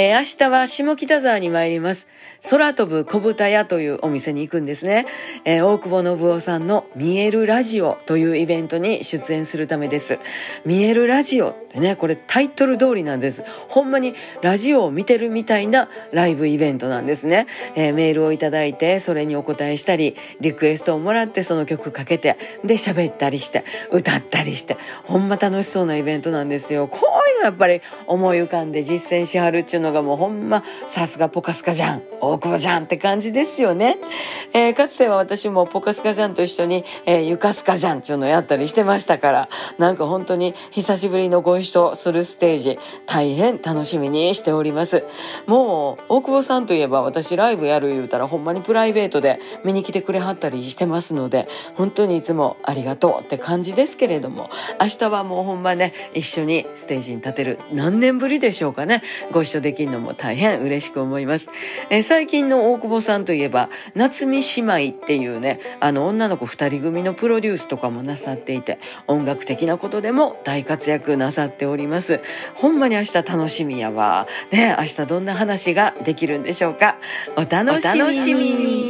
えー、明日は下北沢に参ります。空飛ぶ小豚屋というお店に行くんですね。えー、大久保信夫さんの見えるラジオというイベントに出演するためです。見えるラジオってね、これタイトル通りなんです。ほんまにラジオを見てるみたいなライブイベントなんですね。えー、メールをいただいて、それにお答えしたり、リクエストをもらってその曲かけて、で喋ったりして、歌ったりして、ほんま楽しそうなイベントなんですよ。こういうのやっぱり思い浮かんで実践しはるっちゅうのがもうほんまさすがポカスカじゃん。大久保じゃんって感じですよね。えー、かつては私もポカスカジャンと一緒に、えー、ゆかすかジャンっていうのをやったりしてましたから、なんか本当に久しぶりのご一緒するステージ、大変楽しみにしております。もう、大久保さんといえば私ライブやる言うたらほんまにプライベートで見に来てくれはったりしてますので、本当にいつもありがとうって感じですけれども、明日はもうほんまね、一緒にステージに立てる何年ぶりでしょうかね、ご一緒でできるのも大変嬉しく思います。えー、最近の大久保さんといえば、夏美姉妹っていうね、あの女の子二人組のプロデュースとかもなさっていて、音楽的なことでも大活躍なさっております。ほんまに明日楽しみやわ。ね、明日どんな話ができるんでしょうか？お楽しみに。